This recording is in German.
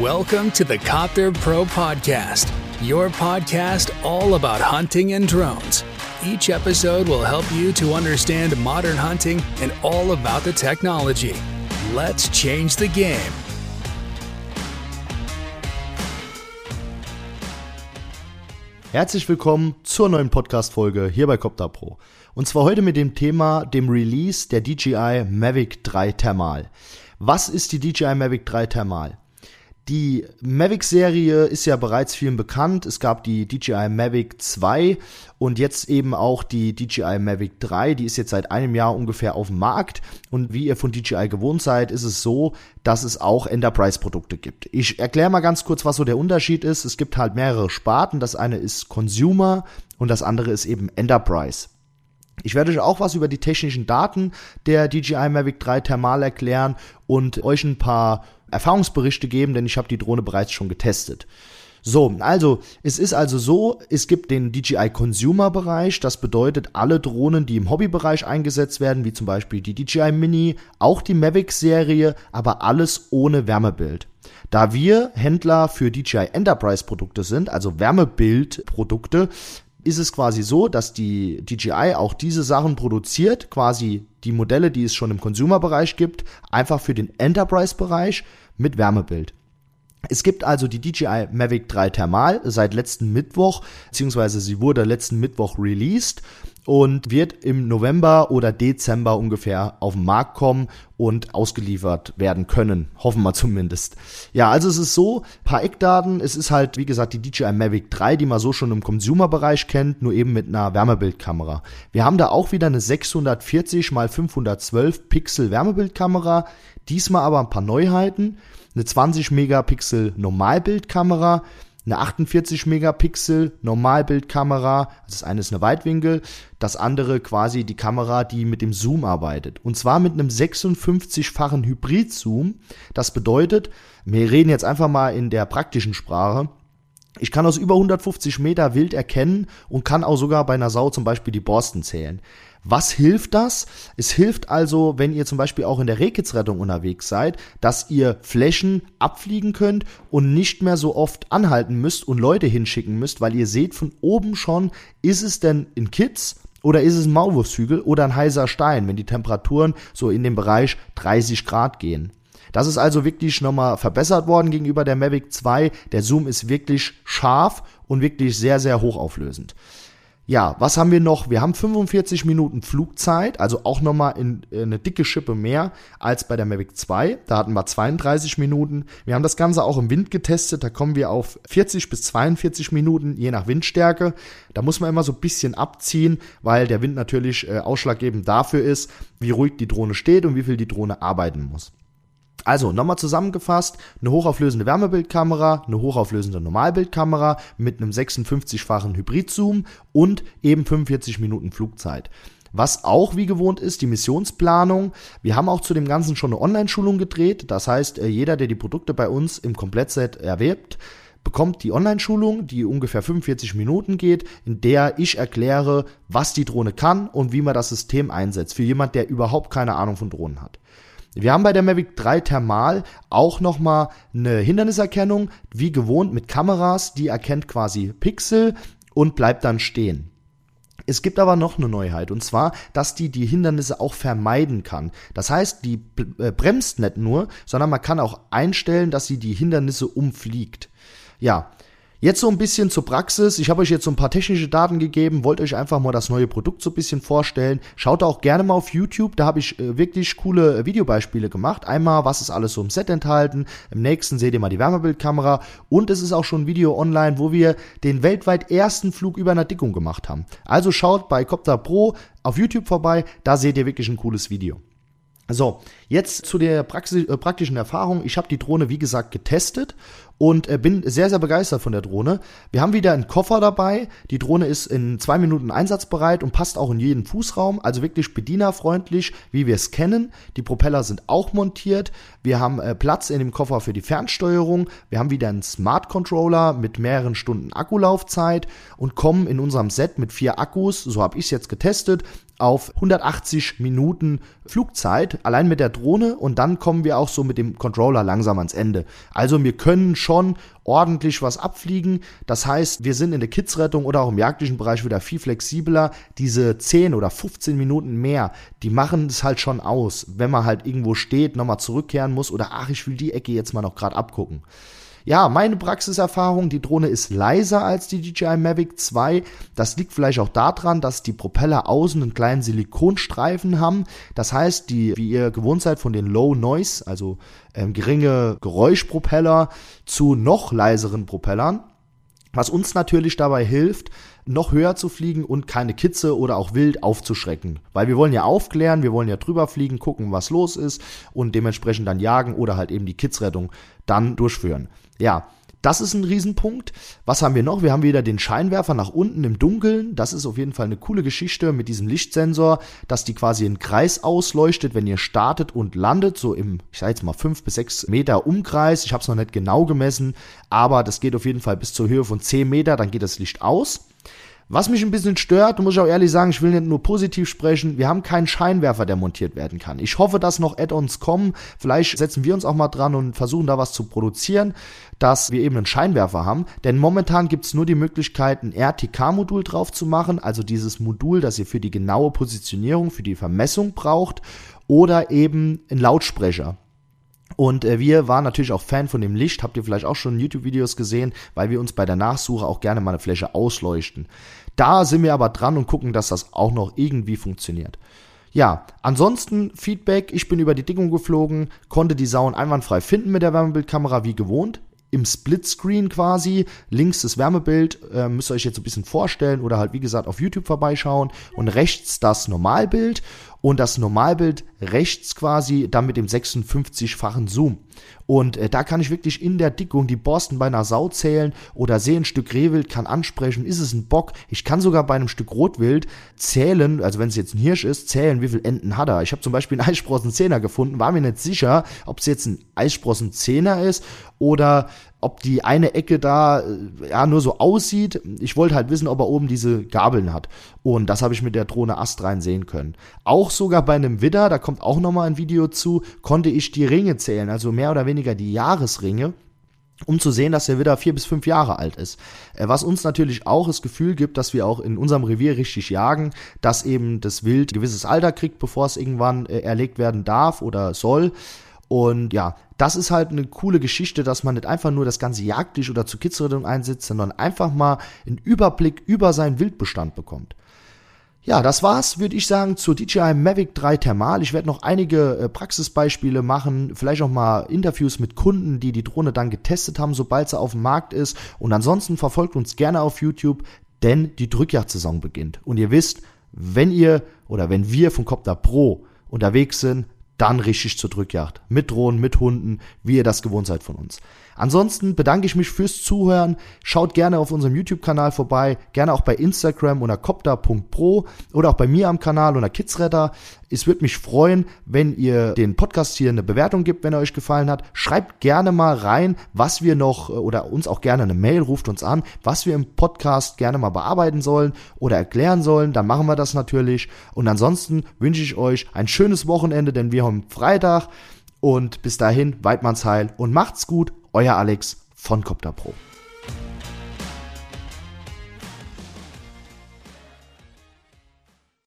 Welcome to the Copter Pro Podcast, your podcast all about hunting and drones. Each episode will help you to understand modern hunting and all about the technology. Let's change the game. Herzlich willkommen zur neuen Podcast-Folge hier bei Copter Pro. Und zwar heute mit dem Thema dem Release der DJI Mavic 3 Thermal. Was ist die DJI Mavic 3 Thermal? Die Mavic-Serie ist ja bereits vielen bekannt. Es gab die DJI Mavic 2 und jetzt eben auch die DJI Mavic 3. Die ist jetzt seit einem Jahr ungefähr auf dem Markt. Und wie ihr von DJI gewohnt seid, ist es so, dass es auch Enterprise-Produkte gibt. Ich erkläre mal ganz kurz, was so der Unterschied ist. Es gibt halt mehrere Sparten. Das eine ist Consumer und das andere ist eben Enterprise. Ich werde euch auch was über die technischen Daten der DJI Mavic 3 Thermal erklären und euch ein paar Erfahrungsberichte geben, denn ich habe die Drohne bereits schon getestet. So, also es ist also so, es gibt den DJI Consumer Bereich, das bedeutet alle Drohnen, die im Hobbybereich eingesetzt werden, wie zum Beispiel die DJI Mini, auch die Mavic Serie, aber alles ohne Wärmebild. Da wir Händler für DJI Enterprise Produkte sind, also Wärmebildprodukte, ist es quasi so, dass die DJI auch diese Sachen produziert, quasi die Modelle, die es schon im Consumer-Bereich gibt, einfach für den Enterprise-Bereich mit Wärmebild. Es gibt also die DJI Mavic 3 Thermal seit letzten Mittwoch, beziehungsweise sie wurde letzten Mittwoch released und wird im November oder Dezember ungefähr auf den Markt kommen und ausgeliefert werden können. Hoffen wir zumindest. Ja, also es ist so, paar Eckdaten. Es ist halt, wie gesagt, die DJI Mavic 3, die man so schon im Consumer-Bereich kennt, nur eben mit einer Wärmebildkamera. Wir haben da auch wieder eine 640 x 512 Pixel Wärmebildkamera. Diesmal aber ein paar Neuheiten. Eine 20 Megapixel Normalbildkamera, eine 48 Megapixel Normalbildkamera, also das eine ist eine Weitwinkel, das andere quasi die Kamera, die mit dem Zoom arbeitet. Und zwar mit einem 56-fachen Hybrid-Zoom. Das bedeutet, wir reden jetzt einfach mal in der praktischen Sprache, ich kann aus über 150 Meter wild erkennen und kann auch sogar bei einer Sau zum Beispiel die Borsten zählen. Was hilft das? Es hilft also, wenn ihr zum Beispiel auch in der Rehkitzrettung unterwegs seid, dass ihr Flächen abfliegen könnt und nicht mehr so oft anhalten müsst und Leute hinschicken müsst, weil ihr seht von oben schon, ist es denn in Kitz oder ist es ein Maulwurfshügel oder ein heißer Stein, wenn die Temperaturen so in den Bereich 30 Grad gehen. Das ist also wirklich nochmal verbessert worden gegenüber der Mavic 2. Der Zoom ist wirklich scharf und wirklich sehr, sehr hochauflösend. Ja, was haben wir noch? Wir haben 45 Minuten Flugzeit, also auch nochmal in, in eine dicke Schippe mehr als bei der Mavic 2. Da hatten wir 32 Minuten. Wir haben das Ganze auch im Wind getestet. Da kommen wir auf 40 bis 42 Minuten, je nach Windstärke. Da muss man immer so ein bisschen abziehen, weil der Wind natürlich äh, ausschlaggebend dafür ist, wie ruhig die Drohne steht und wie viel die Drohne arbeiten muss. Also nochmal zusammengefasst, eine hochauflösende Wärmebildkamera, eine hochauflösende Normalbildkamera mit einem 56-fachen Hybrid-Zoom und eben 45 Minuten Flugzeit. Was auch wie gewohnt ist, die Missionsplanung. Wir haben auch zu dem Ganzen schon eine Online-Schulung gedreht. Das heißt, äh, jeder, der die Produkte bei uns im Komplettset erwirbt, bekommt die Online-Schulung, die ungefähr 45 Minuten geht, in der ich erkläre, was die Drohne kann und wie man das System einsetzt. Für jemand, der überhaupt keine Ahnung von Drohnen hat. Wir haben bei der Mavic 3 Thermal auch nochmal eine Hinderniserkennung, wie gewohnt mit Kameras, die erkennt quasi Pixel und bleibt dann stehen. Es gibt aber noch eine Neuheit und zwar, dass die die Hindernisse auch vermeiden kann. Das heißt, die äh, bremst nicht nur, sondern man kann auch einstellen, dass sie die Hindernisse umfliegt. Ja, Jetzt so ein bisschen zur Praxis. Ich habe euch jetzt so ein paar technische Daten gegeben, wollte euch einfach mal das neue Produkt so ein bisschen vorstellen. Schaut auch gerne mal auf YouTube, da habe ich äh, wirklich coole äh, Videobeispiele gemacht. Einmal, was ist alles so im Set enthalten. Im nächsten seht ihr mal die Wärmebildkamera. Und es ist auch schon ein Video online, wo wir den weltweit ersten Flug über einer Dickung gemacht haben. Also schaut bei Copter Pro auf YouTube vorbei, da seht ihr wirklich ein cooles Video. So, jetzt zu der Praxis, äh, praktischen Erfahrung. Ich habe die Drohne, wie gesagt, getestet und äh, bin sehr, sehr begeistert von der Drohne. Wir haben wieder einen Koffer dabei. Die Drohne ist in zwei Minuten einsatzbereit und passt auch in jeden Fußraum, also wirklich bedienerfreundlich, wie wir es kennen. Die Propeller sind auch montiert. Wir haben äh, Platz in dem Koffer für die Fernsteuerung. Wir haben wieder einen Smart Controller mit mehreren Stunden Akkulaufzeit und kommen in unserem Set mit vier Akkus, so habe ich es jetzt getestet, auf 180 Minuten Flugzeit Zeit allein mit der Drohne und dann kommen wir auch so mit dem Controller langsam ans Ende. Also wir können schon ordentlich was abfliegen. Das heißt, wir sind in der Kidsrettung oder auch im jagdlichen Bereich wieder viel flexibler. Diese 10 oder 15 Minuten mehr, die machen es halt schon aus, wenn man halt irgendwo steht, nochmal zurückkehren muss oder ach, ich will die Ecke jetzt mal noch gerade abgucken. Ja, meine Praxiserfahrung, die Drohne ist leiser als die DJI Mavic 2. Das liegt vielleicht auch daran, dass die Propeller außen einen kleinen Silikonstreifen haben. Das heißt, die, wie ihr gewohnt seid von den Low Noise, also ähm, geringe Geräuschpropeller zu noch leiseren Propellern, was uns natürlich dabei hilft, noch höher zu fliegen und keine Kitze oder auch wild aufzuschrecken. Weil wir wollen ja aufklären, wir wollen ja drüber fliegen, gucken, was los ist und dementsprechend dann jagen oder halt eben die Kidsrettung dann durchführen. Ja, das ist ein Riesenpunkt. Was haben wir noch? Wir haben wieder den Scheinwerfer nach unten im Dunkeln. Das ist auf jeden Fall eine coole Geschichte mit diesem Lichtsensor, dass die quasi einen Kreis ausleuchtet, wenn ihr startet und landet, so im, ich sage jetzt mal, fünf bis sechs Meter Umkreis. Ich habe es noch nicht genau gemessen, aber das geht auf jeden Fall bis zur Höhe von zehn Meter, dann geht das Licht aus. Was mich ein bisschen stört, muss ich auch ehrlich sagen, ich will nicht nur positiv sprechen, wir haben keinen Scheinwerfer, der montiert werden kann. Ich hoffe, dass noch Add-ons kommen. Vielleicht setzen wir uns auch mal dran und versuchen da was zu produzieren, dass wir eben einen Scheinwerfer haben. Denn momentan gibt es nur die Möglichkeit, ein RTK-Modul drauf zu machen, also dieses Modul, das ihr für die genaue Positionierung, für die Vermessung braucht, oder eben ein Lautsprecher. Und äh, wir waren natürlich auch Fan von dem Licht, habt ihr vielleicht auch schon YouTube-Videos gesehen, weil wir uns bei der Nachsuche auch gerne mal eine Fläche ausleuchten. Da sind wir aber dran und gucken, dass das auch noch irgendwie funktioniert. Ja, ansonsten Feedback, ich bin über die Dickung geflogen, konnte die Sauen einwandfrei finden mit der Wärmebildkamera wie gewohnt im Splitscreen quasi. Links das Wärmebild, äh, müsst ihr euch jetzt ein bisschen vorstellen oder halt wie gesagt auf YouTube vorbeischauen und rechts das Normalbild und das Normalbild rechts quasi dann mit dem 56-fachen Zoom. Und äh, da kann ich wirklich in der Dickung die Borsten bei einer Sau zählen oder sehe ein Stück Rehwild, kann ansprechen, ist es ein Bock. Ich kann sogar bei einem Stück Rotwild zählen, also wenn es jetzt ein Hirsch ist, zählen, wie viele Enden hat er. Ich habe zum Beispiel einen Eissprossenzehner gefunden, war mir nicht sicher, ob es jetzt ein Eissprossenzehner ist oder ob die eine Ecke da äh, ja nur so aussieht. Ich wollte halt wissen, ob er oben diese Gabeln hat. Und das habe ich mit der Drohne astrein sehen können. Auch sogar bei einem Widder, da kommt auch nochmal ein Video zu, konnte ich die Ringe zählen, also mehr oder weniger die Jahresringe um zu sehen, dass der Widder vier bis fünf Jahre alt ist. Äh, was uns natürlich auch das Gefühl gibt, dass wir auch in unserem Revier richtig jagen, dass eben das Wild ein gewisses Alter kriegt, bevor es irgendwann äh, erlegt werden darf oder soll. Und ja, das ist halt eine coole Geschichte, dass man nicht einfach nur das ganze Jagdlich oder zur Kidsrettung einsetzt, sondern einfach mal einen Überblick über seinen Wildbestand bekommt. Ja, das war's, würde ich sagen, zur DJI Mavic 3 Thermal. Ich werde noch einige äh, Praxisbeispiele machen, vielleicht auch mal Interviews mit Kunden, die die Drohne dann getestet haben, sobald sie auf dem Markt ist. Und ansonsten verfolgt uns gerne auf YouTube, denn die Drückjagdsaison beginnt. Und ihr wisst, wenn ihr oder wenn wir von Copter Pro unterwegs sind, dann richtig zur Drückjagd. Mit Drohnen, mit Hunden, wie ihr das gewohnt seid von uns. Ansonsten bedanke ich mich fürs Zuhören. Schaut gerne auf unserem YouTube-Kanal vorbei, gerne auch bei Instagram unter copter.pro oder auch bei mir am Kanal unter Kidsretter. Es würde mich freuen, wenn ihr den Podcast hier eine Bewertung gibt, wenn er euch gefallen hat. Schreibt gerne mal rein, was wir noch oder uns auch gerne eine Mail, ruft uns an, was wir im Podcast gerne mal bearbeiten sollen oder erklären sollen. Dann machen wir das natürlich. Und ansonsten wünsche ich euch ein schönes Wochenende, denn wir haben Freitag. Und bis dahin, Weidmannsheil und macht's gut euer Alex von Copter Pro.